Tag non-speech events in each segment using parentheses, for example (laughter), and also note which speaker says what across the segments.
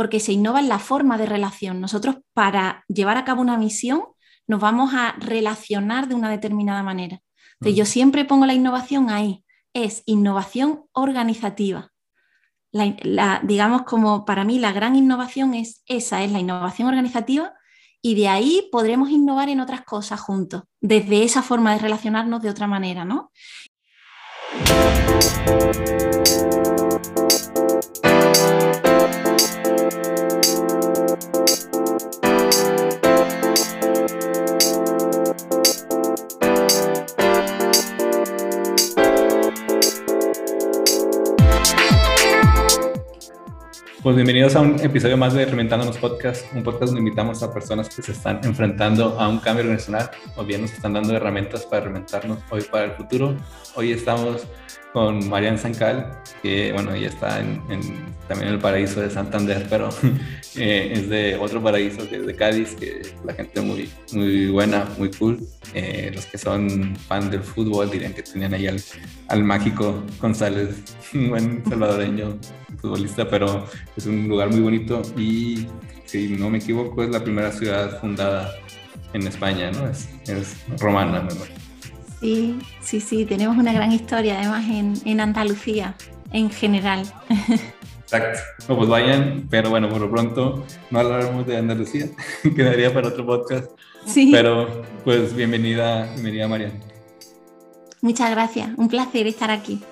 Speaker 1: porque se innova en la forma de relación. Nosotros para llevar a cabo una misión nos vamos a relacionar de una determinada manera. Entonces, yo siempre pongo la innovación ahí, es innovación organizativa. digamos como para mí la gran innovación es esa, es la innovación organizativa y de ahí podremos innovar en otras cosas juntos, desde esa forma de relacionarnos de otra manera, ¿no?
Speaker 2: Música Pues bienvenidos a un episodio más de Reinventándonos Podcast, un podcast donde invitamos a personas que se están enfrentando a un cambio organizacional o bien nos están dando herramientas para reinventarnos hoy para el futuro. Hoy estamos con Marian Sancal, que bueno, ella está en, también en el paraíso de Santander, pero (laughs) eh, es de otro paraíso que es de Cádiz, que la gente muy, muy buena, muy cool. Eh, los que son fan del fútbol dirían que tenían ahí al, al mágico González, (laughs) un buen salvadoreño futbolista, pero es un lugar muy bonito y si no me equivoco es la primera ciudad fundada en España, ¿no? Es, es romana, ¿no?
Speaker 1: Sí, sí, sí, tenemos una gran historia además en, Andalucía en general. (laughs)
Speaker 2: Exacto. No, pues vayan, pero bueno, por lo pronto no hablaremos de Andalucía, (laughs) quedaría para otro podcast. Sí. Pero pues bienvenida, bienvenida María.
Speaker 1: Muchas gracias, un placer estar aquí.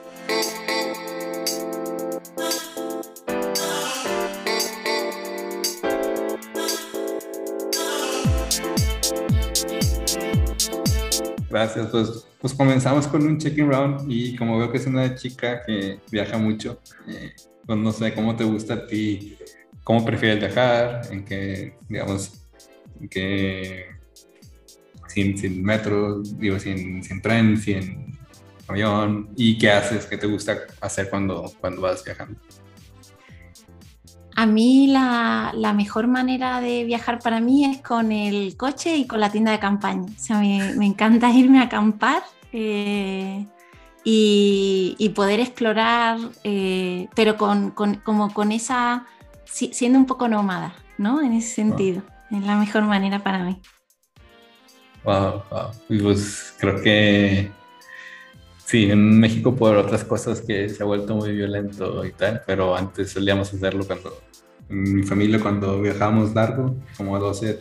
Speaker 2: Gracias, pues, pues comenzamos con un check-in round y como veo que es una chica que viaja mucho, eh, pues no sé, ¿cómo te gusta a ti? ¿Cómo prefieres viajar? ¿En qué, digamos, en qué, sin, sin metro, digo, sin, sin tren, sin avión? ¿Y qué haces? ¿Qué te gusta hacer cuando, cuando vas viajando?
Speaker 1: A mí la, mejor manera de viajar para mí es con el coche y con la tienda de campaña. O sea, me, encanta (laughs) irme a acampar eh, y, poder explorar, eh, pero con, como con esa, siendo un poco nómada, ¿no? En ese sentido. Es la mejor manera para mí.
Speaker 2: Wow, wow. Pues creo que sí, en México por otras cosas que se ha vuelto muy violento y tal, pero antes solíamos hacerlo cuando mi familia cuando viajamos largo, como 12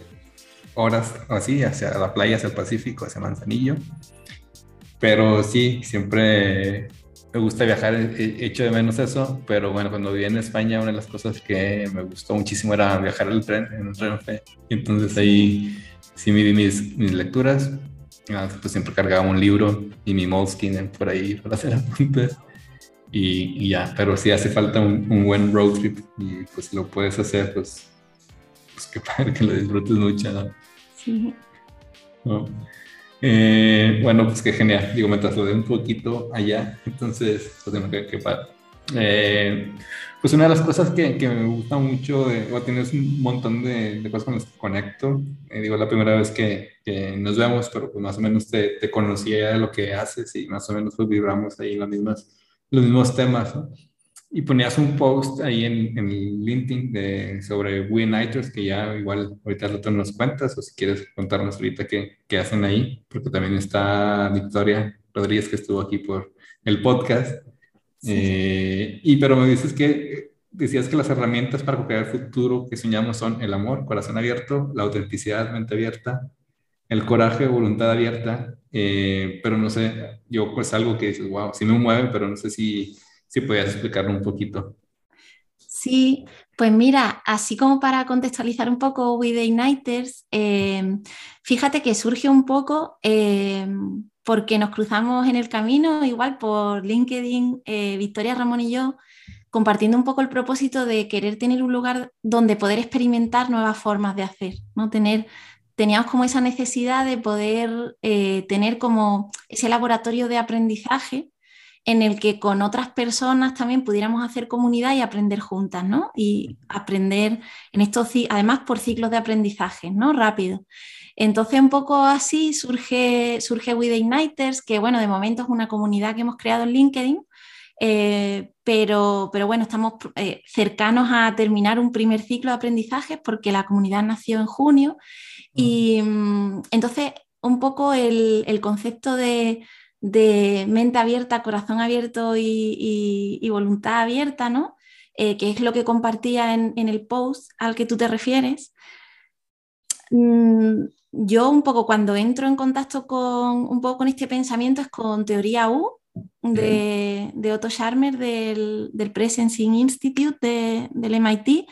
Speaker 2: horas o así, hacia la playa, hacia el Pacífico, hacia Manzanillo. Pero sí, siempre me gusta viajar, he hecho de menos eso, pero bueno, cuando viví en España, una de las cosas que me gustó muchísimo era viajar en tren, en un Y entonces ahí sí me di mis, mis lecturas. Ah, pues siempre cargaba un libro y mi Moleskine por ahí para hacer (laughs) apuntes y, ya, pero si hace falta un, buen road trip y pues lo puedes hacer, pues, pues qué (laughs) padre que lo disfrutes mucho, Sí. Eh, bueno, pues qué genial, digo, me trasladé un poquito allá, (laughs) entonces, pues qué, qué padre. Eh, pues una de las cosas que, que me gusta mucho, de, o tienes un montón de, de, cosas con las que conecto, eh, digo, la primera vez que, que, nos vemos, pero pues más o menos te, te conocía lo que haces y más o menos pues vibramos ahí en las mismas los mismos temas, Y ponías un post ahí en, en LinkedIn de, sobre Niters, que ya igual ahorita lo nos cuentas, o si quieres contarnos ahorita qué, qué hacen ahí, porque también está Victoria Rodríguez que estuvo aquí por el podcast. Eh, y pero me dices que decías que las herramientas para crear el futuro que soñamos son el amor, corazón abierto, la autenticidad, mente abierta, el coraje, voluntad abierta, eh, pero no sé, yo pues algo que dices, wow, sí me mueve, pero no sé si, si podías explicarlo un poquito.
Speaker 1: Sí, pues mira, así como para contextualizar un poco We The Igniters, eh, fíjate que surge un poco eh, porque nos cruzamos en el camino, igual por LinkedIn, Victoria Ramón y yo, compartiendo un poco el propósito de querer tener un lugar donde poder experimentar nuevas formas de hacer, ¿no? tener teníamos como esa necesidad de poder eh, tener como ese laboratorio de aprendizaje en el que con otras personas también pudiéramos hacer comunidad y aprender juntas, ¿no? Y aprender en estos, además por ciclos de aprendizaje, ¿no? Rápido. Entonces, un poco así surge, surge We The Igniters, que bueno, de momento es una comunidad que hemos creado en LinkedIn, Eh, pero, pero, bueno, estamos eh, cercanos a terminar un primer ciclo de aprendizaje porque la comunidad nació en junio y mm, entonces un poco el, concepto de, mente abierta, corazón abierto y, voluntad abierta, ¿no? Eh, que es lo que compartía en, el post al que tú te refieres. Mm, yo un poco cuando entro en contacto con un poco con este pensamiento es con teoría U, de, Otto Scharmer del, del Presencing Institute del MIT.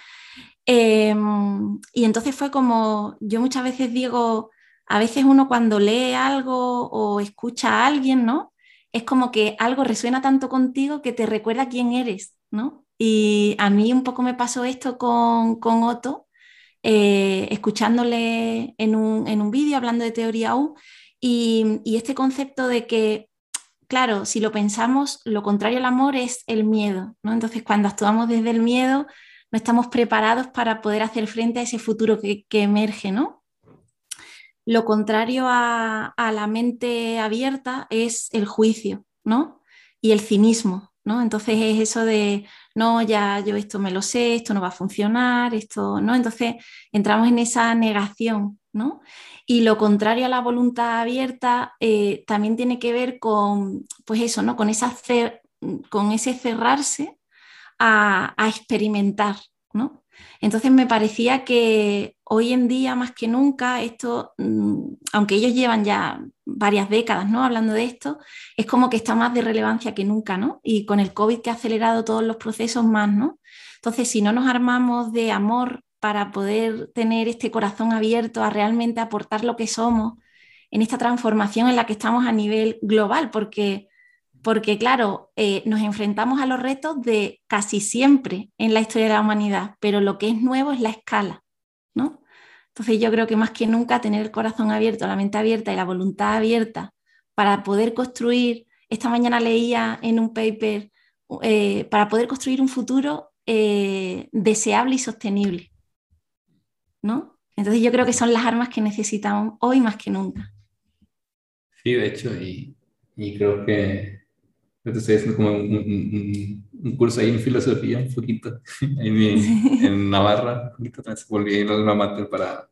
Speaker 1: Em, y entonces fue como, yo muchas veces digo, a veces uno cuando lee algo o escucha a alguien, ¿no? Es como que algo resuena tanto contigo que te recuerda quién eres, ¿no? Y a mí un poco me pasó esto con, con Otto, eh, escuchándole en un, en un vídeo hablando de teoría U, y, y, este concepto de que claro, si lo pensamos, lo contrario al amor es el miedo, ¿no? Entonces, cuando actuamos desde el miedo, no estamos preparados para poder hacer frente a ese futuro que, emerge, ¿no? Lo contrario a, la mente abierta es el juicio, ¿no? Y el cinismo, ¿no? Entonces es eso de, no, ya yo esto me lo sé, esto no va a funcionar, esto, ¿no? Entonces entramos en esa negación, ¿no? Y lo contrario a la voluntad abierta eh, también tiene que ver con, pues eso, ¿no? con, esa con ese cerrarse a, experimentar. ¿no? Entonces me parecía que hoy en día, más que nunca, esto, mm, aunque ellos llevan ya varias décadas ¿no? hablando de esto, es como que está más de relevancia que nunca, ¿no? Y con el COVID que ha acelerado todos los procesos más, ¿no? Entonces, si no nos armamos de amor para poder tener este corazón abierto a realmente aportar lo que somos en esta transformación en la que estamos a nivel global, porque, porque claro, eh, nos enfrentamos a los retos de casi siempre en la historia de la humanidad, pero lo que es nuevo es la escala, ¿no? Entonces yo creo que más que nunca tener el corazón abierto, la mente abierta y la voluntad abierta para poder construir, esta mañana leía en un paper, eh, para poder construir un futuro eh, deseable y sostenible. ¿no? Entonces yo creo que son las armas que necesitamos hoy más que nunca.
Speaker 2: Sí, de hecho, y, y creo que estoy haciendo como un, un, curso ahí en filosofía, un poquito, (laughs) en, en (laughs) Navarra, un poquito, también volví a ir al mater para,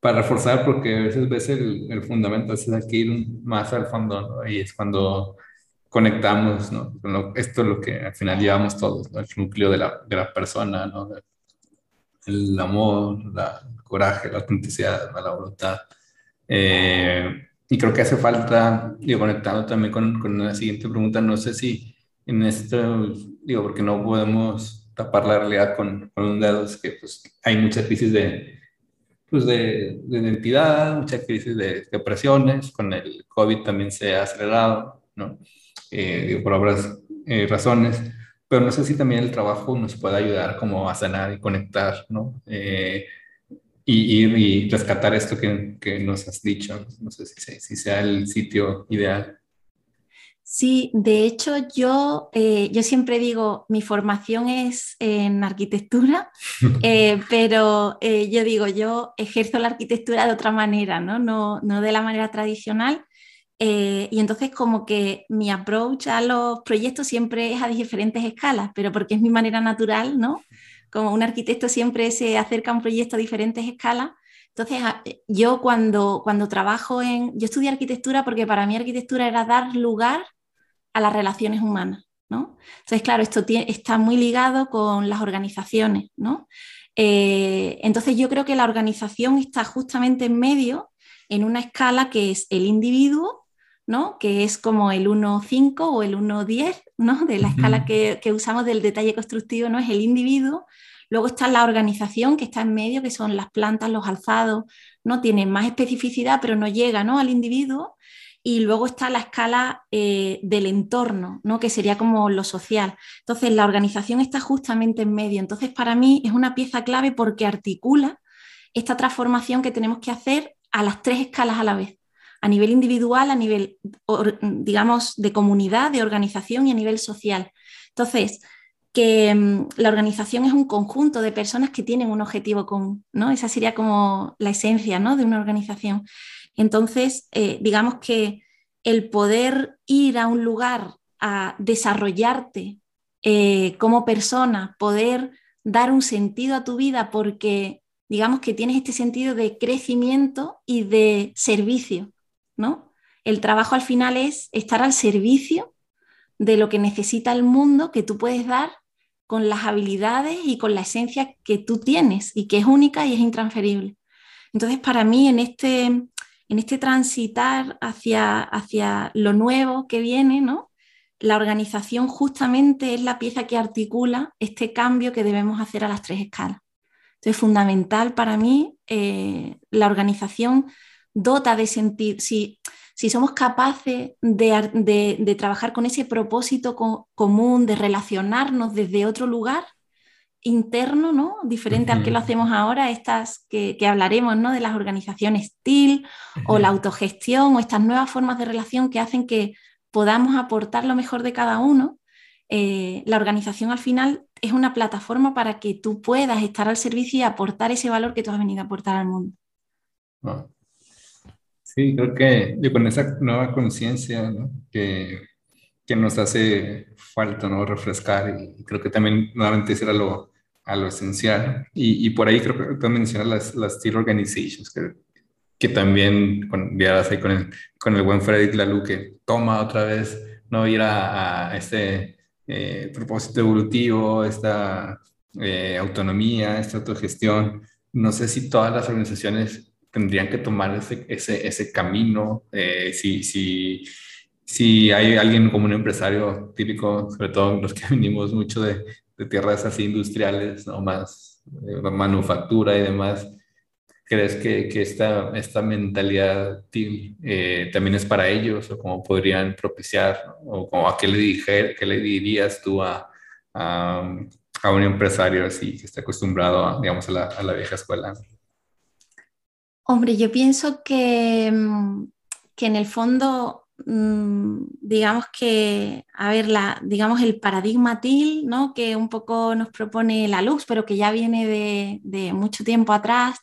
Speaker 2: para reforzar, porque a veces ves el, el fundamento, a veces hay que ir más al fondo, ¿no? Y es cuando conectamos, ¿no? esto es lo que al final llevamos todos, ¿no? El núcleo de la, de la persona, ¿no? El amor, la, coraje, la autenticidad, la voluntad. Eh, y creo que hace falta, digo, conectado también con, con la siguiente pregunta, no sé si en esto, digo, porque no podemos tapar la realidad con, con un dedo, es que pues, hay muchas crisis de, pues, de, de identidad, muchas crisis de depresiones, con el COVID también se ha acelerado, ¿no? Eh, digo, por obras eh, razones, pero no sé si también el trabajo nos puede ayudar como a sanar y conectar, ¿no? Eh, y, y, rescatar esto que, que, nos has dicho. No sé si, si, sea el sitio ideal.
Speaker 1: Sí, de hecho yo, eh, yo siempre digo, mi formación es en arquitectura, (laughs) eh, pero eh, yo digo, yo ejerzo la arquitectura de otra manera, no, no, no de la manera tradicional. y entonces como que mi approach a los proyectos siempre es a diferentes escalas, pero porque es mi manera natural, ¿no? Como un arquitecto siempre se acerca a un proyecto a diferentes escalas. Entonces, yo cuando, cuando trabajo en... Yo estudié arquitectura porque para mí arquitectura era dar lugar a las relaciones humanas, ¿no? Entonces, claro, esto está muy ligado con las organizaciones, ¿no? Eh, entonces, yo creo que la organización está justamente en medio, en una escala que es el individuo, ¿no? que es como el 1.5 o el 1.10, ¿no? de la escala que, que, usamos del detalle constructivo, no es el individuo, Luego está la organización que está en medio, que son las plantas, los alzados, ¿no? Tienen más especificidad, pero no llega ¿no? al individuo. Y luego está la escala eh, del entorno, ¿no? que sería como lo social. Entonces, la organización está justamente en medio. Entonces, para mí es una pieza clave porque articula esta transformación que tenemos que hacer a las tres escalas a la vez a nivel individual, a nivel, digamos, de comunidad, de organización y a nivel social. Entonces, que mm, la organización es un conjunto de personas que tienen un objetivo común, ¿no? Esa sería como la esencia ¿no? de una organización. Entonces, eh, digamos que el poder ir a un lugar a desarrollarte eh, como persona, poder dar un sentido a tu vida porque digamos que tienes este sentido de crecimiento y de servicio, ¿no? El trabajo al final es estar al servicio de lo que necesita el mundo que tú puedes dar con las habilidades y con la esencia que tú tienes y que es única y es intransferible. Entonces, para mí, en este, en este transitar hacia, hacia lo nuevo que viene, ¿no? la organización justamente es la pieza que articula este cambio que debemos hacer a las tres escalas. Entonces, fundamental para mí, eh, la organización dota de sentir, si, si somos capaces de, trabajar con ese propósito común, de relacionarnos desde otro lugar interno, ¿no? diferente al que lo hacemos ahora, estas que, hablaremos ¿no? de las organizaciones TIL o la autogestión o estas nuevas formas de relación que hacen que podamos aportar lo mejor de cada uno, eh, la organización al final es una plataforma para que tú puedas estar al servicio y aportar ese valor que tú has venido a aportar al mundo.
Speaker 2: Sí, creo que con esa nueva conciencia que, que, nos hace falta ¿no? refrescar y creo que también nuevamente será lo, a lo esencial. Y, y, por ahí creo que tú mencionas las, las Steel Organizations, que que también con, ahí con, el, con el buen Frederick Laloux que toma otra vez, no ir a, este eh, propósito evolutivo, esta eh, autonomía, esta autogestión. No sé si todas las organizaciones tendrían que tomar ese, ese, ese camino, eh, si, si, si hay alguien como un empresario típico, sobre todo los que (laughs) venimos mucho de, de tierras así industriales, ¿no? más manufactura y demás, ¿Crees que, que esta, esta mentalidad eh, también es para ellos o cómo podrían propiciar o, a qué le, dije, qué le dirías tú a, a, a, un empresario así que está acostumbrado, digamos, a la, a la vieja escuela?
Speaker 1: Hombre, yo pienso que, mm, que en el fondo, mm, digamos que, a ver, la, digamos el paradigma TIL, ¿no? que un poco nos propone la luz, pero que ya viene de, de mucho tiempo atrás,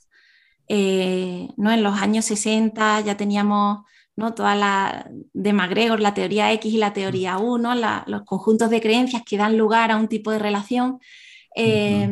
Speaker 1: eh, ¿no? En los años 60 ya teníamos ¿no? toda la de MacGregor, la teoría X y la teoría U, los conjuntos de creencias que dan lugar a un tipo de relación. Eh,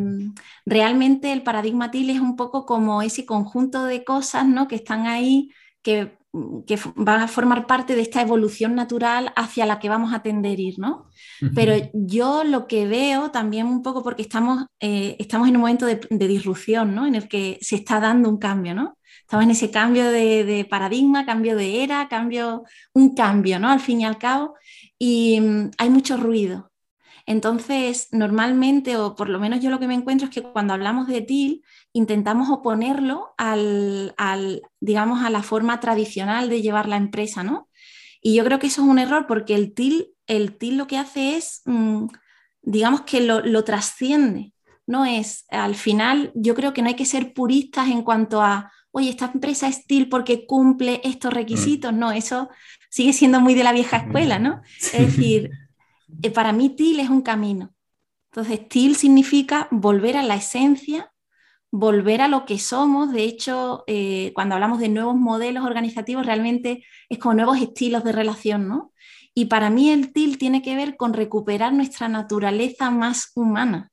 Speaker 1: realmente el paradigma TIL es un poco como ese conjunto de cosas ¿no? que están ahí, que que van a formar parte de esta evolución natural hacia la que vamos a tender ir, ¿no? Pero yo lo que veo también un poco porque estamos, eh, estamos en un momento de, disrupción, ¿no? En el que se está dando un cambio, ¿no? Estamos en ese cambio de, paradigma, cambio de era, cambio, un cambio, ¿no? Al fin y al cabo, y mm, hay mucho ruido. Entonces, normalmente, o por lo menos yo lo que me encuentro es que cuando hablamos de TIL, intentamos oponerlo al, digamos, a la forma tradicional de llevar la empresa, ¿no? Y yo creo que eso es un error porque el TIL, el TIL lo que hace es, mm, digamos que lo, trasciende, no es, al final yo creo que no hay que ser puristas en cuanto a, oye, esta empresa es TIL porque cumple estos requisitos, mm. no, eso sigue siendo muy de la vieja escuela, ¿no? (laughs) Es decir, para mí TIL es un camino. Entonces, TIL significa volver a la esencia volver a lo que somos. De hecho, eh, cuando hablamos de nuevos modelos organizativos, realmente es como nuevos estilos de relación, ¿no? Y para mí el TIL tiene que ver con recuperar nuestra naturaleza más humana,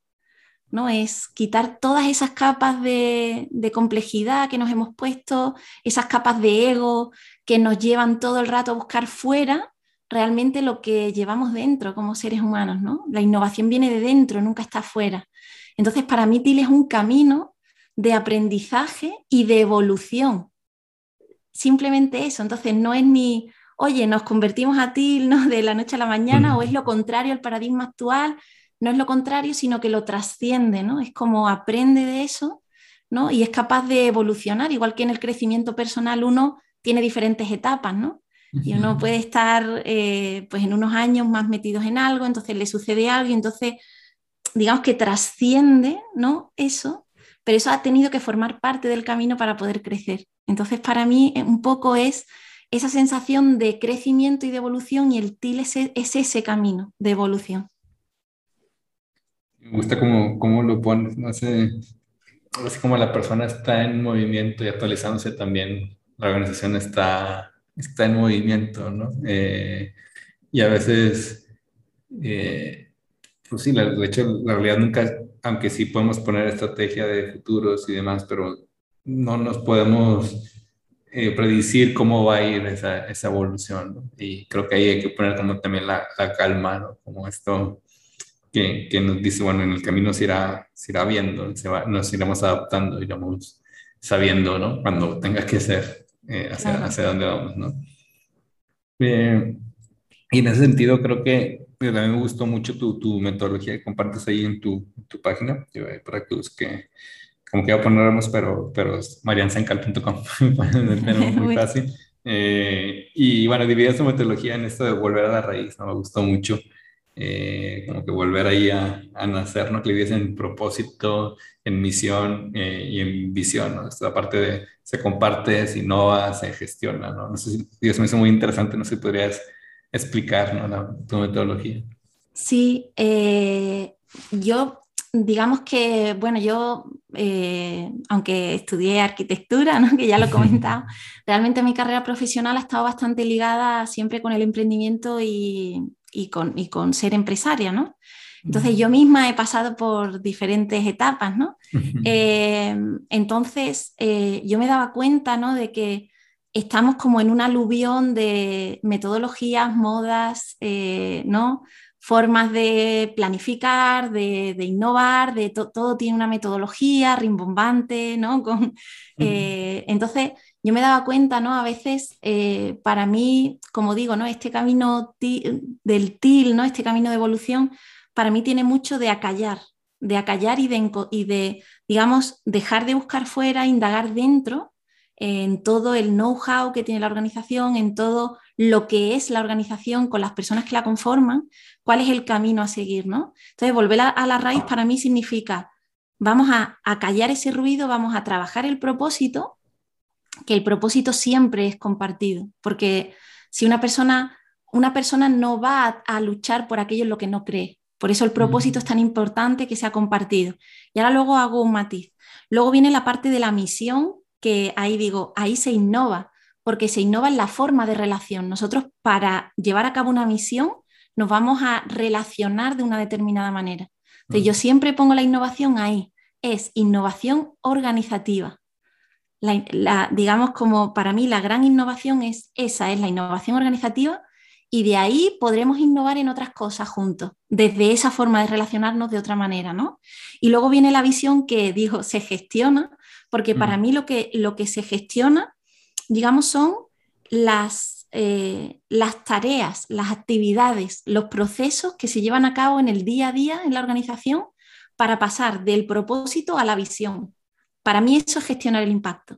Speaker 1: ¿no? Es quitar todas esas capas de complejidad que nos hemos puesto, esas capas de ego que nos llevan todo el rato a buscar fuera realmente lo que llevamos dentro como seres humanos, ¿no? La innovación viene de dentro, nunca está fuera. Entonces, para mí TIL es un camino de aprendizaje y de evolución. Simplemente eso. Entonces, no es ni, oye, nos convertimos a ti ¿no? de la noche a la mañana, o es lo contrario al paradigma actual. No es lo contrario, sino que lo trasciende, ¿no? Es como aprende de eso, ¿no? Y es capaz de evolucionar, igual que en el crecimiento personal uno tiene diferentes etapas, ¿no? Y uno puede estar eh, pues en unos años más metidos en algo, entonces le sucede algo y entonces digamos que trasciende ¿no? eso pero eso ha tenido que formar parte del camino para poder crecer. Entonces, para mí, eh, un poco es esa sensación de crecimiento y de evolución y el TIL es, ese camino de evolución.
Speaker 2: Me gusta cómo, cómo lo pones, no así como la persona está en movimiento y actualizándose también, la organización está, está en movimiento, ¿no? Eh, y a veces... Eh, pues sí, de hecho, la realidad nunca, aunque sí podemos poner estrategia de futuros y demás, pero no nos podemos eh, predecir cómo va a ir esa, esa evolución. ¿no? Y creo que ahí hay que poner como también la, la calma, ¿no? como esto que, que, nos dice, bueno, en el camino se irá, se irá viendo, se va, nos iremos adaptando, iremos sabiendo, ¿no? Cuando tenga que ser, eh, hacia, hacia dónde vamos, ¿no? Eh, y en ese sentido creo que pues, a mí me gustó mucho tu, tu metodología que compartes ahí en tu, tu página, para que busque, como que ya poneremos, pero, pero es marianzencal.com, (laughs) (laughs) muy fácil. Eh, y bueno, divides tu metodología en esto de volver a la raíz, ¿no? Me gustó mucho. Eh, como que volver ahí a, a, nacer, ¿no? Que vives en propósito, en misión eh, y en visión, ¿no? Esta parte de se comparte, se innova, se gestiona, ¿no? No sé si eso me hizo muy interesante, no sé si podrías explicar, ¿no? La, tu metodología.
Speaker 1: Sí, eh, yo digamos que, bueno, yo, eh, aunque estudié arquitectura, ¿no? que ya lo he comentado, (laughs) realmente mi carrera profesional ha estado bastante ligada siempre con el emprendimiento y, y con, y con ser empresaria, ¿no? Entonces yo misma he pasado por diferentes etapas, ¿no? Eh, entonces eh, yo me daba cuenta, ¿no? De que estamos como en un aluvión de metodologías, modas, eh, ¿no? Formas de planificar, de, de innovar, de todo tiene una metodología rimbombante, ¿no? (laughs) Con, entonces yo me daba cuenta, ¿no? A veces, eh, para mí, como digo, ¿no? Este camino del TIL, ¿no? Este camino de evolución, para mí tiene mucho de acallar, de acallar y de, y de digamos, dejar de buscar fuera, indagar dentro en todo el know-how que tiene la organización, en todo lo que es la organización con las personas que la conforman, cuál es el camino a seguir, ¿no? Entonces, volver a, a la raíz para mí significa, vamos a, a callar ese ruido, vamos a trabajar el propósito que el propósito siempre es compartido, porque si una persona, una persona no va a, luchar por aquello en lo que no cree, por eso el propósito es tan importante que sea compartido. Y ahora luego hago un matiz. Luego viene la parte de la misión, que ahí digo, ahí se innova, porque se innova en la forma de relación. Nosotros para llevar a cabo una misión nos vamos a relacionar de una determinada manera. Entonces, yo siempre pongo la innovación ahí, es innovación organizativa la, digamos como para mí la gran innovación es esa, es la innovación organizativa y de ahí podremos innovar en otras cosas juntos, desde esa forma de relacionarnos de otra manera, ¿no? Y luego viene la visión que dijo, se gestiona, porque para mm. mí lo que, lo que se gestiona, digamos, son las, eh, las tareas, las actividades, los procesos que se llevan a cabo en el día a día en la organización para pasar del propósito a la visión. Para mí eso es gestionar el impacto.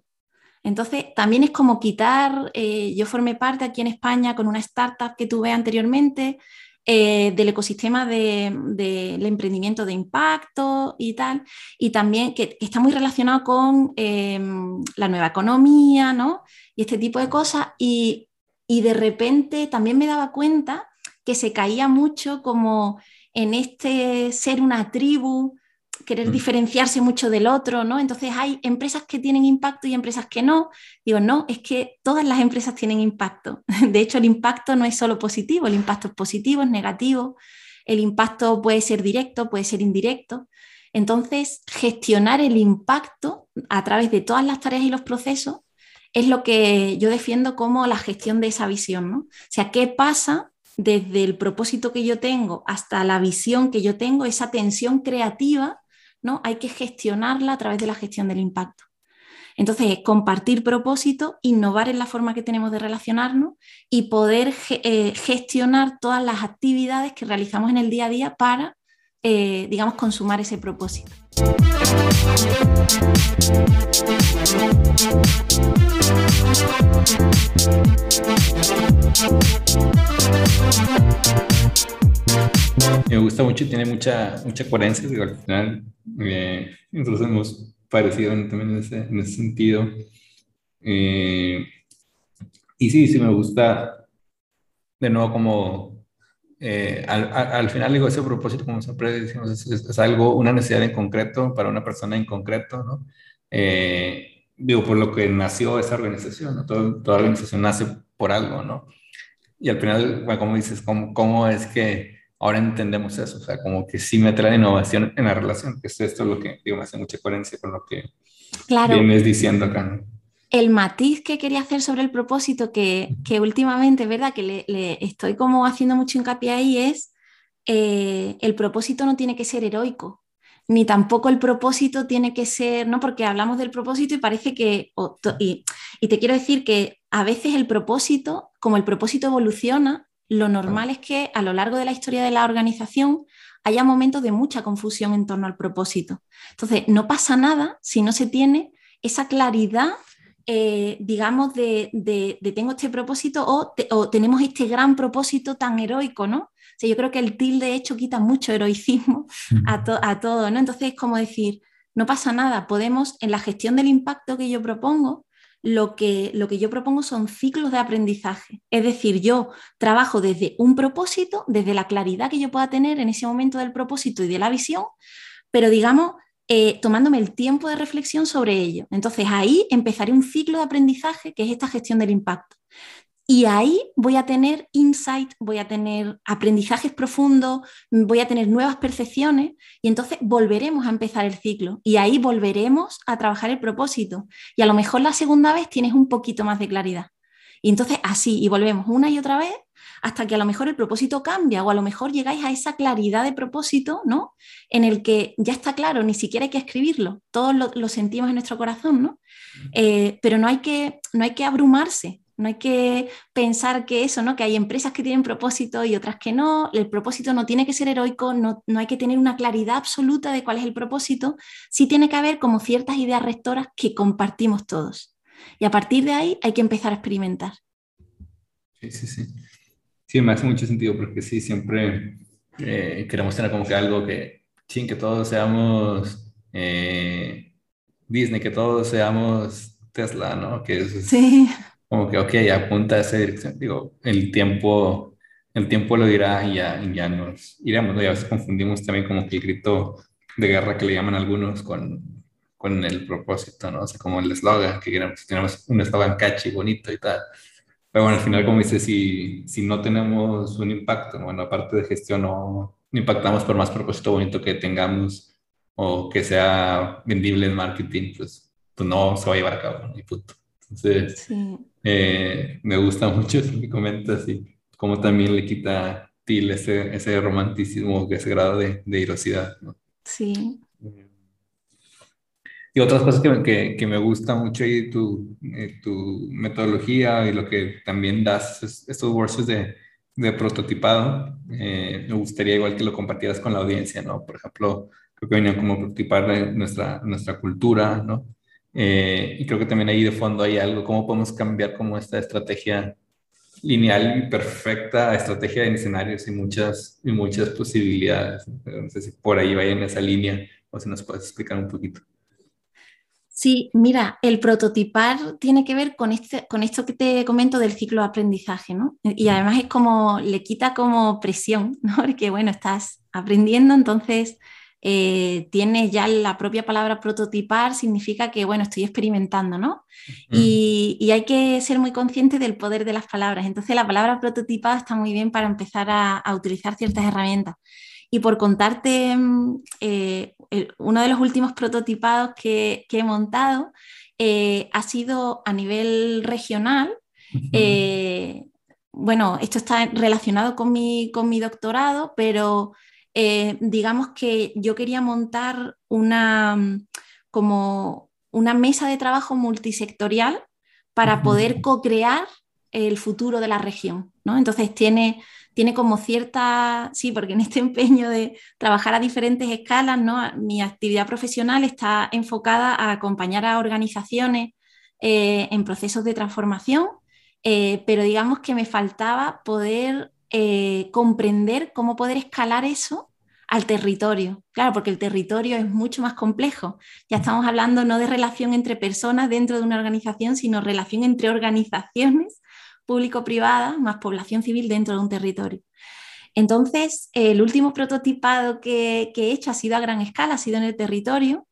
Speaker 1: Entonces, también es como quitar, eh, yo formé parte aquí en España con una startup que tuve anteriormente eh, del ecosistema del de, emprendimiento de impacto y tal, y también que, está muy relacionado con em, la nueva economía, ¿no? Y este tipo de cosas, y, y de repente también me daba cuenta que se caía mucho como en este ser una tribu, querer mm. diferenciarse mucho del otro, ¿no? Entonces hay empresas que tienen impacto y empresas que no. Digo, no, es que todas las empresas tienen impacto. (laughs) De hecho, el impacto no es solo positivo, el impacto es positivo, es negativo, el impacto puede ser directo, puede ser indirecto. Entonces, gestionar el impacto a través de todas las tareas y los procesos es lo que yo defiendo como la gestión de esa visión, ¿no? O sea, ¿qué pasa desde el propósito que yo tengo hasta la visión que yo tengo, esa tensión creativa ¿no? Hay que gestionarla a través de la gestión del impacto. Entonces, compartir propósito, innovar en la forma que tenemos de relacionarnos y poder eh, gestionar todas las actividades que realizamos en el día a día para, eh, digamos, consumar ese propósito.
Speaker 2: Me gusta mucho, tiene mucha, mucha coherencia, digo, al final eh, nosotros hemos parecido también en ese, en ese sentido. Eh, y sí, sí me gusta, de nuevo, como eh, al, al, final digo, ese propósito, como siempre decimos, es, algo, una necesidad en concreto para una persona en concreto, ¿no? Eh, digo, por lo que nació esa organización, ¿no? Toda organización nace por algo, ¿no? Y al final, bueno, como dices, ¿cómo, cómo es que ahora entendemos eso, o sea, como que sí mete la innovación en la relación, que es esto lo que, digo, me hace mucha coherencia con lo que claro. vienes diciendo acá.
Speaker 1: El matiz que quería hacer sobre el propósito, que, que últimamente, ¿verdad? Que le, le, estoy como haciendo mucho hincapié ahí, es eh, el propósito no tiene que ser heroico, ni tampoco el propósito tiene que ser, ¿no? Porque hablamos del propósito y parece que, y, y te quiero decir que a veces el propósito, como el propósito evoluciona, lo normal es que a lo largo de la historia de la organización haya momentos de mucha confusión en torno al propósito. Entonces, no pasa nada si no se tiene esa claridad, eh, digamos, de, tengo este propósito o, tenemos este gran propósito tan heroico, ¿no? O yo creo que el tilde de hecho quita mucho heroicismo a, a todo, ¿no? Entonces, es como decir, no pasa nada, podemos, en la gestión del impacto que yo propongo, lo que, lo que yo propongo son ciclos de aprendizaje. Es decir, yo trabajo desde un propósito, desde la claridad que yo pueda tener en ese momento del propósito y de la visión, pero digamos, eh, tomándome el tiempo de reflexión sobre ello. Entonces ahí empezaré un ciclo de aprendizaje que es esta gestión del impacto. Y ahí voy a tener insight, voy a tener aprendizajes profundos, voy a tener nuevas percepciones y entonces volveremos a empezar el ciclo y ahí volveremos a trabajar el propósito. Y a lo mejor la segunda vez tienes un poquito más de claridad. Y entonces así, y volvemos una y otra vez hasta que a lo mejor el propósito cambia o a lo mejor llegáis a esa claridad de propósito, ¿no? En el que ya está claro, ni siquiera hay que escribirlo, todos lo, sentimos en nuestro corazón, ¿no? Eh, pero no hay, que, no hay que abrumarse, no hay que pensar que eso, ¿no? Que hay empresas que tienen propósito y otras que no. El propósito no tiene que ser heroico, no, hay que tener una claridad absoluta de cuál es el propósito. Sí tiene que haber como ciertas ideas rectoras que compartimos todos. Y a partir de ahí hay que empezar a experimentar.
Speaker 2: Sí, sí, sí. Sí, me hace mucho sentido porque sí, siempre eh, queremos tener como que algo que, sin que todos seamos eh, Disney, que todos seamos Tesla, ¿no? Que es, sí como que, ok, apunta a esa dirección. Digo, el tiempo, el tiempo lo dirá y ya, ya nos iremos. ¿no? Y a veces confundimos también como que el grito de guerra que le llaman algunos con, con el propósito, ¿no? O sea, como el eslogan, que queremos, tenemos un eslogan catchy, bonito y tal. Pero bueno, al final, como dices, si, si no tenemos un impacto, bueno, aparte de gestión, no, impactamos por más propósito bonito que tengamos o que sea vendible en marketing, pues, pues no se va a llevar a cabo, ni puto. Entonces, eh, me gusta (laughs) mucho eso que comentas y cómo también le quita til ese, ese romanticismo, ese grado de, de irosidad. ¿no?
Speaker 1: Sí.
Speaker 2: Y otras cosas que, que, que me gusta mucho y tu, eh, tu metodología y lo que también das, estos workshops de, de prototipado, eh, me gustaría igual que lo compartieras con la audiencia, ¿no? Por ejemplo, creo que venían como prototipar nuestra, nuestra cultura, ¿no? Eh, y creo que también ahí de fondo hay algo, cómo podemos cambiar como esta estrategia lineal y perfecta estrategia de escenarios y muchas, y muchas posibilidades. No sé si por ahí vaya en esa línea o si nos puedes explicar un poquito.
Speaker 1: Sí, mira, el prototipar tiene que ver con, este, con esto que te comento del ciclo de aprendizaje, ¿no? Y además es como, le quita como presión, ¿no? (laughs) Porque, bueno, estás aprendiendo, entonces eh, tienes ya la propia palabra prototipar, significa que, bueno, estoy experimentando, ¿no? Y, hay que ser muy consciente del poder de las palabras. Entonces, la palabra prototipado está muy bien para empezar a, utilizar ciertas herramientas. Y por contarte, mm, eh, uno de los últimos prototipados que, he montado eh, ha sido a nivel regional. bueno, esto está relacionado con mi, con mi doctorado, pero eh, digamos que yo quería montar una, mm, como una mesa de trabajo multisectorial para poder co-crear el futuro de la región. ¿no? Entonces tiene, tiene como cierta, sí, porque en este (laughs) empeño de trabajar a diferentes escalas, ¿no? mi actividad profesional está enfocada a acompañar a organizaciones eh, en procesos de transformación, eh, pero digamos que me faltaba poder eh, comprender cómo poder escalar eso al territorio. Claro, porque el territorio es mucho más complejo. Ya estamos hablando no de relación entre personas dentro de una organización, sino relación entre organizaciones público-privadas más población civil dentro de un territorio. Entonces, el último prototipado que, he hecho ha sido a gran escala, ha sido en el territorio.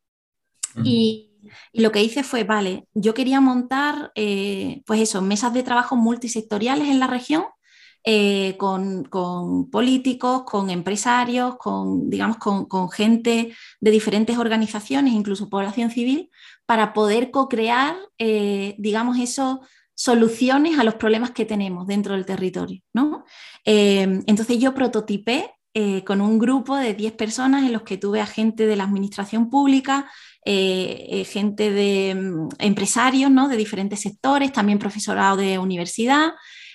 Speaker 1: Y, lo que hice fue, vale, yo quería montar, eh, pues eso, mesas de trabajo multisectoriales en la región eh, con, políticos, con empresarios, con, digamos, con, gente de diferentes organizaciones, incluso población civil, para poder co-crear, eh, digamos, eso soluciones a los problemas que tenemos dentro del territorio. ¿no? Eh, entonces yo prototipé con un grupo de 10 personas en los que tuve a gente de la administración pública, gente de mm, empresarios ¿no? de diferentes sectores, también profesorado de universidad,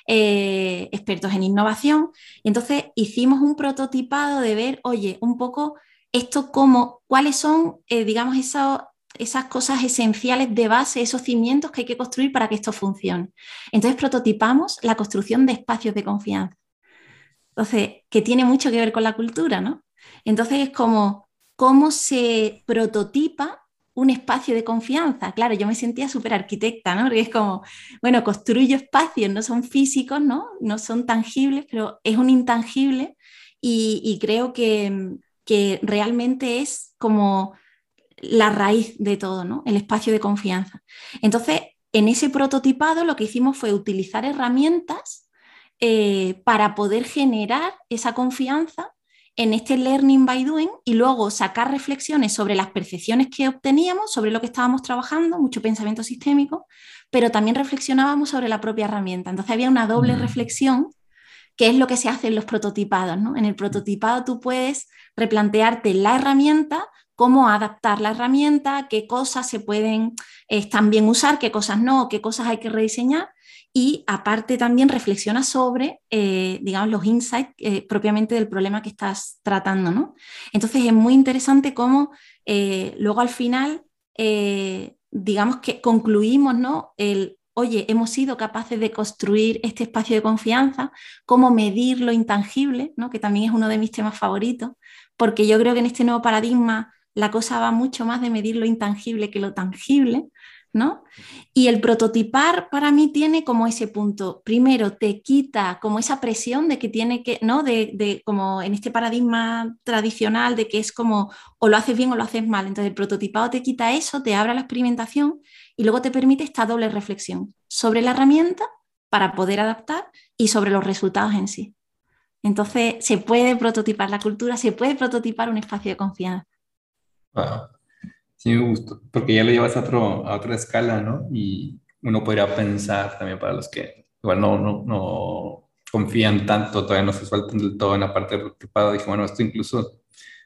Speaker 1: expertos en innovación. Entonces hicimos un prototipado de ver, oye, un poco esto como, cuáles son, digamos, esos esas cosas esenciales de base, esos cimientos que hay que construir para que esto funcione. Entonces prototipamos la construcción de espacios de confianza. Entonces, que tiene mucho que ver con la cultura, ¿no? Entonces es como cómo se prototipa un espacio de confianza. Claro, yo me sentía súper arquitecta, ¿no? Porque es como, bueno, construyo espacios, no son físicos, ¿no? No son tangibles, pero es un intangible y, creo que, que realmente es como la raíz de todo, ¿no? El espacio de confianza. Entonces, en ese prototipado lo que hicimos fue utilizar herramientas eh, para poder generar esa confianza en este learning by doing y luego sacar reflexiones sobre las percepciones que obteníamos, sobre lo que estábamos trabajando, mucho pensamiento sistémico, pero también reflexionábamos sobre la propia herramienta. Entonces había una doble mm. reflexión, que es lo que se hace en los prototipados. ¿no? En el prototipado tú puedes replantearte la herramienta cómo adaptar la herramienta, qué cosas se pueden eh, también usar, qué cosas no, qué cosas hay que rediseñar. Y aparte también reflexiona sobre, eh, digamos, los insights eh, propiamente del problema que estás tratando, ¿no? Entonces es muy interesante cómo luego al final, digamos que concluimos, ¿no? El, oye, hemos sido capaces de construir este espacio de confianza, cómo medir lo intangible, ¿no? que también es uno de mis temas favoritos, porque yo creo que en este nuevo paradigma la cosa va mucho más de medir lo intangible que lo tangible, ¿no? Y el prototipar para mí tiene como ese punto, primero te quita como esa presión de que tiene que, ¿no? De, como en este paradigma tradicional de que es como o lo haces bien o lo haces mal. Entonces el prototipado te quita eso, te abre la experimentación y luego te permite esta doble reflexión sobre la herramienta para poder adaptar y sobre los resultados en sí. Entonces se puede prototipar la cultura, se puede prototipar un espacio de confianza.
Speaker 2: Sí, me gustó, porque ya lo llevas a, otro, a otra escala, ¿no? Y uno podría pensar también para los que igual no, no, no confían tanto, todavía no se sueltan del todo en la parte del prototipado. Dije, bueno, esto incluso,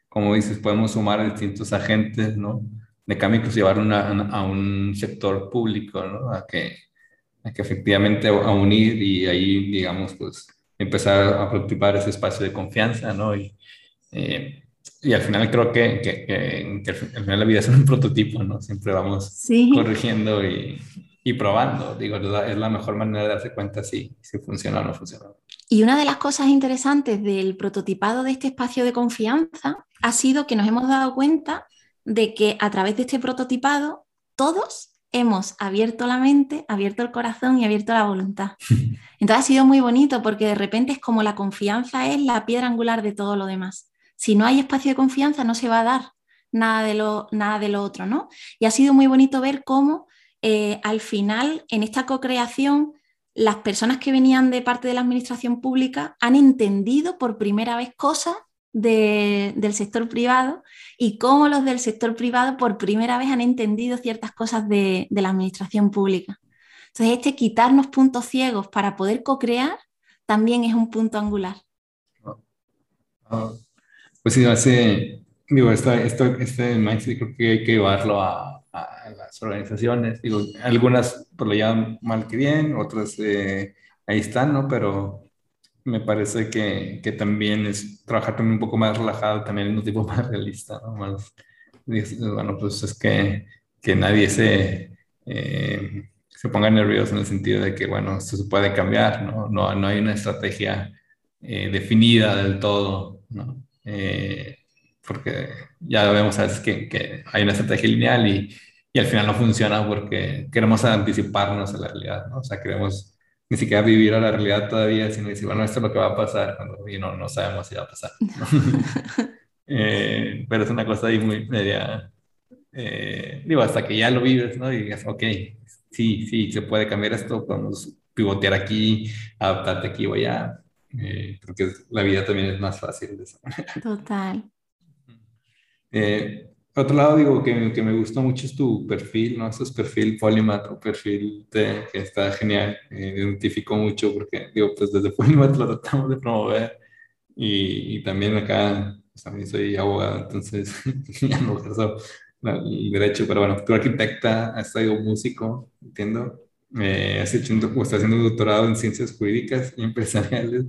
Speaker 2: como dices, podemos sumar a distintos agentes, ¿no? De cambio, incluso llevar una, a un sector público, ¿no? A que, a que efectivamente a unir y ahí, digamos, pues empezar a prototipar ese espacio de confianza, ¿no? Y, eh, y al final creo que, que, que, al final la vida es un (laughs) prototipo, ¿no? Siempre vamos corrigiendo y, y, probando. Digo, es la, es la, mejor manera de darse cuenta si, si funciona o no funciona.
Speaker 1: Y una de las cosas interesantes del prototipado de este espacio de confianza ha sido que nos hemos dado cuenta de que a través de este prototipado todos hemos abierto la mente, abierto el corazón y abierto la voluntad. (laughs) Entonces ha sido muy bonito porque de repente es como la confianza es la piedra angular de todo lo demás si no hay espacio de confianza no se va a dar nada de lo, nada de lo otro, ¿no? Y ha sido muy bonito ver cómo eh, al final en esta co-creación las personas que venían de parte de la administración pública han entendido por primera vez cosas del sector privado y cómo los del sector privado por primera vez han entendido ciertas cosas de, la administración pública. Entonces, este quitarnos puntos ciegos para poder co-crear también es un punto angular. Ah,
Speaker 2: pues sí, hace, digo, esto, esto, este mindset creo que hay que llevarlo a, a las organizaciones. Digo, algunas por lo llevan mal que bien, otras eh, ahí están, ¿no? Pero me parece que, que, también es trabajar también un poco más relajado, también en un tipo (laughs) más realista, ¿no? Más, bueno, pues es que, que nadie se, eh, se ponga nervioso en el sentido de que, bueno, esto se puede cambiar, ¿no? No, no hay una estrategia eh, definida del todo, ¿no? Eh, porque ya vemos a veces que, que, hay una estrategia lineal y, y, al final no funciona porque queremos anticiparnos a la realidad, ¿no? O sea, queremos ni siquiera vivir a la realidad todavía, sino decir, bueno, esto es lo que va a pasar, cuando y no, no sabemos si va a pasar. (laughs) eh, pero es una cosa ahí muy media, eh, digo, hasta que ya lo vives, ¿no? Y digas, ok, sí, sí, se puede cambiar esto, podemos pivotear aquí, adaptarte aquí o allá, Eh, creo que la vida también es más fácil de esa manera.
Speaker 1: Total.
Speaker 2: Eh, otro lado, digo, que, que, me gusta mucho es tu perfil, ¿no? Ese es perfil Polymath o perfil de, que está genial. Eh, identifico mucho porque, digo, pues desde (laughs) Polymath lo tratamos de promover y, y también acá, pues, también soy abogado, entonces (laughs) ya no ejerzo el derecho, pero bueno, tu arquitecta, has sido músico, entiendo. Eh, has hecho un, estás haciendo un doctorado en ciencias jurídicas y empresariales.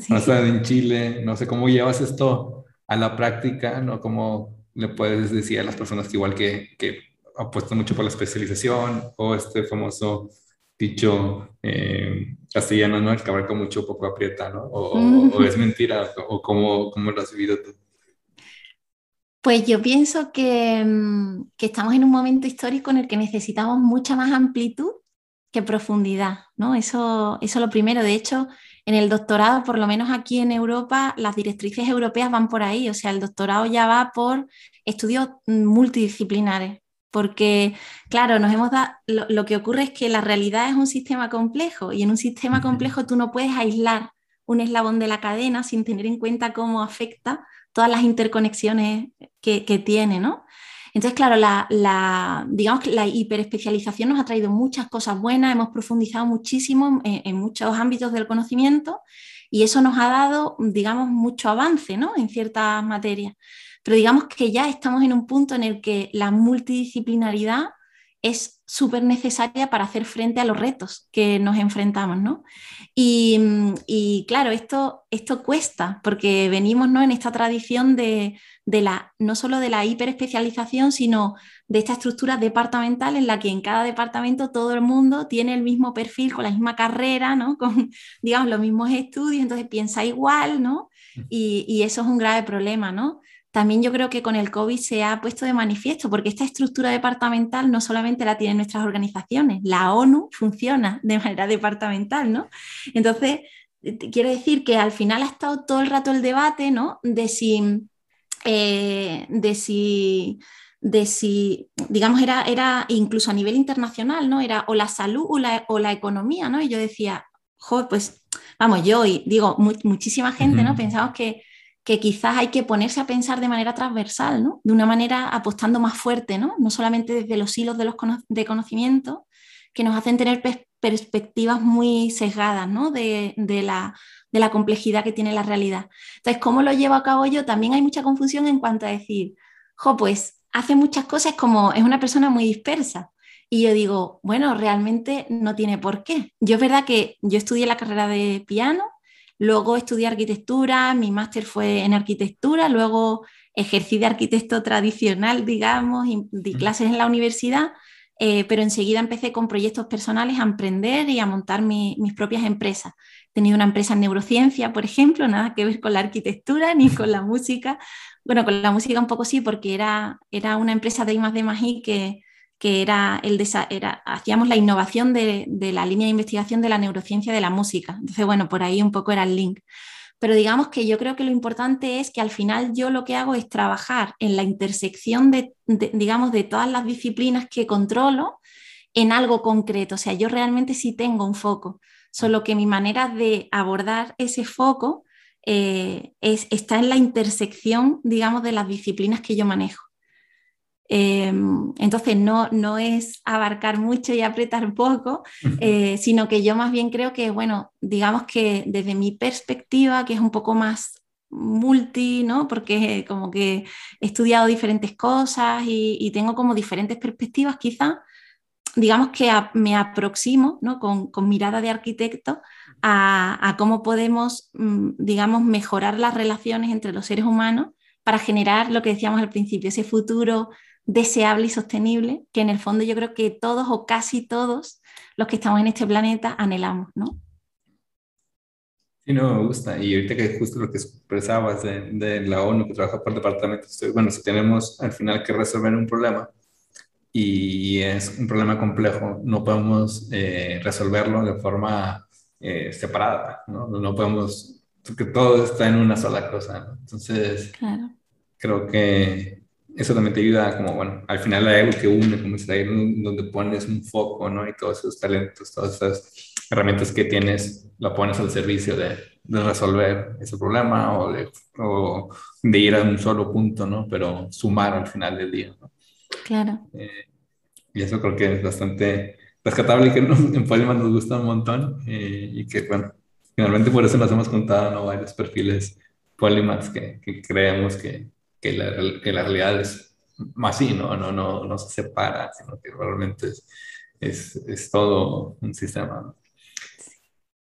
Speaker 2: Sí. Basada en Chile. No sé cómo llevas esto a la práctica, ¿no? ¿Cómo le puedes decir a las personas que igual que, que apuestan mucho por la especialización o este famoso dicho eh, castellano, ¿no? El que abarca mucho poco aprieta, ¿no? O, mm. o es (laughs) mentira, o cómo, cómo lo has vivido tú.
Speaker 1: Pues yo pienso que, mm, que, estamos en un momento histórico en el que necesitamos mucha más amplitud que profundidad, ¿no? Eso, eso es lo primero. De hecho, en el doctorado, por lo menos aquí en Europa, las directrices europeas van por ahí. O sea, el doctorado ya va por estudios multidisciplinares. Porque, claro, nos hemos dado, lo, lo que ocurre es que la realidad es un sistema complejo y en un sistema complejo tú no puedes aislar un eslabón de la cadena sin tener en cuenta cómo afecta todas las interconexiones que, que tiene, ¿no? Entonces, claro, la, digamos la hiperespecialización nos ha traído muchas cosas buenas, hemos profundizado muchísimo en, en, muchos ámbitos del conocimiento y eso nos ha dado, digamos, mucho avance ¿no? en ciertas materias. Pero digamos que ya estamos en un punto en el que la multidisciplinaridad es súper necesaria para hacer frente a los retos que nos enfrentamos, ¿no? Y, y, claro, esto, esto cuesta, porque venimos ¿no? en esta tradición de, de, la, no solo de la hiperespecialización, sino de esta estructura departamental en la que en cada departamento todo el mundo tiene el mismo perfil, con la misma carrera, ¿no? (laughs) Con, digamos, los mismos estudios, entonces piensa igual, ¿no? Y, y eso es un grave problema, ¿no? También yo creo que con el COVID se ha puesto de manifiesto, porque esta estructura departamental no solamente la tienen nuestras organizaciones, la ONU funciona de manera departamental, ¿no? Entonces, quiero decir que al final ha estado todo el rato el debate, ¿no? De si, eh, de si, de si, digamos, era, era incluso a nivel internacional, ¿no? Era o la salud o la, o la economía, ¿no? Y yo decía, joder, pues, vamos, yo y digo, muchísima gente, ¿no? Pensamos que que quizás hay que ponerse a pensar de manera transversal, ¿no? de una manera apostando más fuerte, no, no solamente desde los hilos de, los de conocimiento, que nos hacen tener perspectivas muy sesgadas ¿no? de, de, la, de, la, complejidad que tiene la realidad. Entonces, ¿cómo lo llevo a cabo yo? También hay mucha confusión en cuanto a decir, jo, pues hace muchas cosas como es una persona muy dispersa. Y yo digo, bueno, realmente no tiene por qué. Yo es verdad que yo estudié la carrera de piano, Luego estudié arquitectura, mi máster fue en arquitectura, luego ejercí de arquitecto tradicional, digamos, y di clases en la universidad, eh, pero enseguida empecé con proyectos personales a emprender y a montar mi, mis propias empresas. He tenido una empresa en neurociencia, por ejemplo, nada que ver con la arquitectura ni con la (laughs) música. Bueno, con la música un poco sí, porque era, era una empresa de I más de que, que era el era, hacíamos la innovación de, de, la línea de investigación de la neurociencia de la música. Entonces, bueno, por ahí un poco era el link. Pero digamos que yo creo que lo importante es que al final yo lo que hago es trabajar en la intersección de, digamos, de todas las disciplinas que controlo en algo concreto. O sea, yo realmente sí tengo un foco, solo que mi manera de abordar ese foco eh, es, está en la intersección, digamos, de las disciplinas que yo manejo. Em, entonces no, no es abarcar mucho y apretar poco, eh, sino que yo más bien creo que, bueno, digamos que desde mi perspectiva, que es un poco más multi, ¿no? Porque como que he estudiado diferentes cosas y, y tengo como diferentes perspectivas quizá, digamos que a, me aproximo, ¿no? Con, con, mirada de arquitecto a, a cómo podemos, mm, digamos, mejorar las relaciones entre los seres humanos para generar lo que decíamos al principio, ese futuro deseable y sostenible que en el fondo yo creo que todos o casi todos los que estamos en este planeta anhelamos, ¿no?
Speaker 2: Sí, no, me gusta. Y ahorita que justo lo que expresabas de, de la ONU que trabaja por departamentos, bueno, si tenemos al final que resolver un problema y es un problema complejo, no podemos eh, resolverlo de forma eh, separada, ¿no? No podemos, porque todo está en una sola cosa, ¿no? Entonces, claro. creo que eso también te ayuda, como, bueno, al final hay algo que une, como es ahí donde pones un foco, ¿no? Y todos esos talentos, todas esas herramientas que tienes, la pones al servicio de, de resolver ese problema o de, o de, ir a un solo punto, ¿no? Pero sumar al final del día, ¿no?
Speaker 1: Claro.
Speaker 2: Eh, y eso creo que es bastante rescatable y que (laughs) en Polymath nos gusta un montón eh, y que, bueno, finalmente por eso nos hemos contado ¿no? varios perfiles Polymaths que, que creemos que, que, la, que la realidad es más así, ¿no? No, no, no se separa, sino que realmente es, es, es todo un sistema.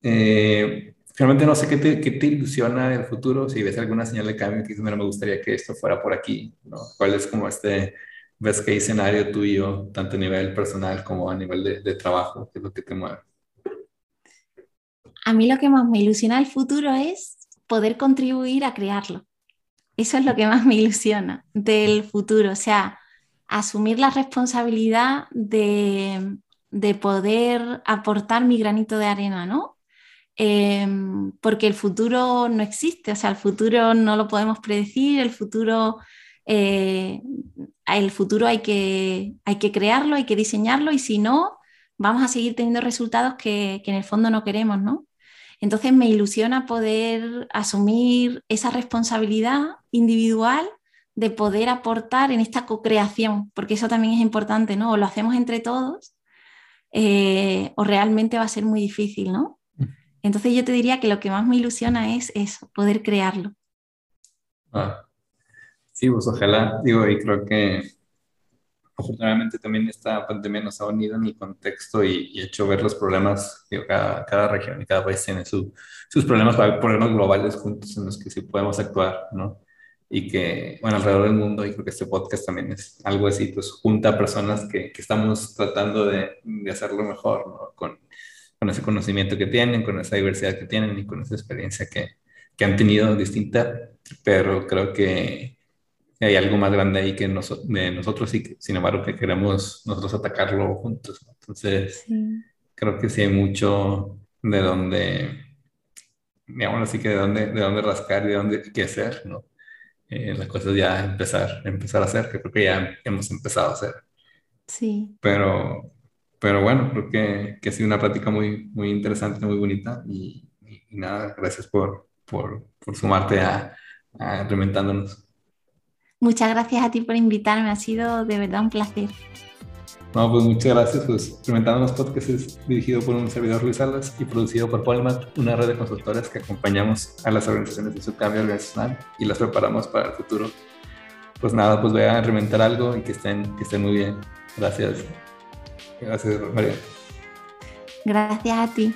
Speaker 2: Eh, realmente no sé qué te, qué te ilusiona el futuro, si ves alguna señal de cambio, que me gustaría que esto fuera por aquí, ¿no? ¿Cuál es como este ves qué escenario tuyo, tanto a nivel personal como a nivel de, de trabajo, qué es lo que te mueve?
Speaker 1: A mí lo que más me ilusiona el futuro es poder contribuir a crearlo. Eso es lo que más me ilusiona del futuro, o sea, asumir la responsabilidad de, de poder aportar mi granito de arena, ¿no? Em, porque el futuro no existe, o sea, el futuro no lo podemos predecir, el futuro, eh, el futuro hay, que, hay que crearlo, hay que diseñarlo y si no, vamos a seguir teniendo resultados que, que en el fondo no queremos, ¿no? Entonces me ilusiona poder asumir esa responsabilidad individual de poder aportar en esta co-creación, porque eso también es importante, ¿no? O lo hacemos entre todos eh, o realmente va a ser muy difícil, ¿no? Entonces yo te diría que lo que más me ilusiona es eso, poder crearlo.
Speaker 2: Ah, sí, pues ojalá, digo, y creo que afortunadamente también esta pandemia nos ha unido en el contexto y, hecho ver los problemas, digo, cada, cada, región y cada país tiene sus problemas, problemas globales juntos en los que sí podemos actuar, ¿no? Y que, bueno, alrededor del mundo, y creo que este podcast también es algo así, pues junta a personas que, que estamos tratando de, de hacerlo mejor, ¿no? Con, con ese conocimiento que tienen, con esa diversidad que tienen y con esa experiencia que, que han tenido distinta, pero creo que hay algo más grande ahí que de nosotros y que, sin embargo que queremos nosotros atacarlo juntos. Entonces, creo que sí hay mucho de donde, digamos así que de dónde, de dónde rascar y de dónde qué hacer, ¿no? Eh, las cosas ya empezar, empezar a hacer, que creo que ya hemos empezado a hacer.
Speaker 1: Sí.
Speaker 2: Pero, pero bueno, creo que, que ha sido una práctica muy, muy interesante, muy bonita y, nada, gracias por, por, por sumarte a, a Reventándonos.
Speaker 1: Muchas gracias a ti por invitarme, ha sido de verdad un placer.
Speaker 2: No, pues muchas gracias. Pues Reventándonos Podcast es dirigido por un servidor Luis Salas y producido por Polymath, una red de consultores que acompañamos a las organizaciones de su cambio organizacional y las preparamos para el futuro. Pues nada, pues voy a reventar algo y que estén, que estén muy bien. Gracias. Gracias, María.
Speaker 1: Gracias a ti.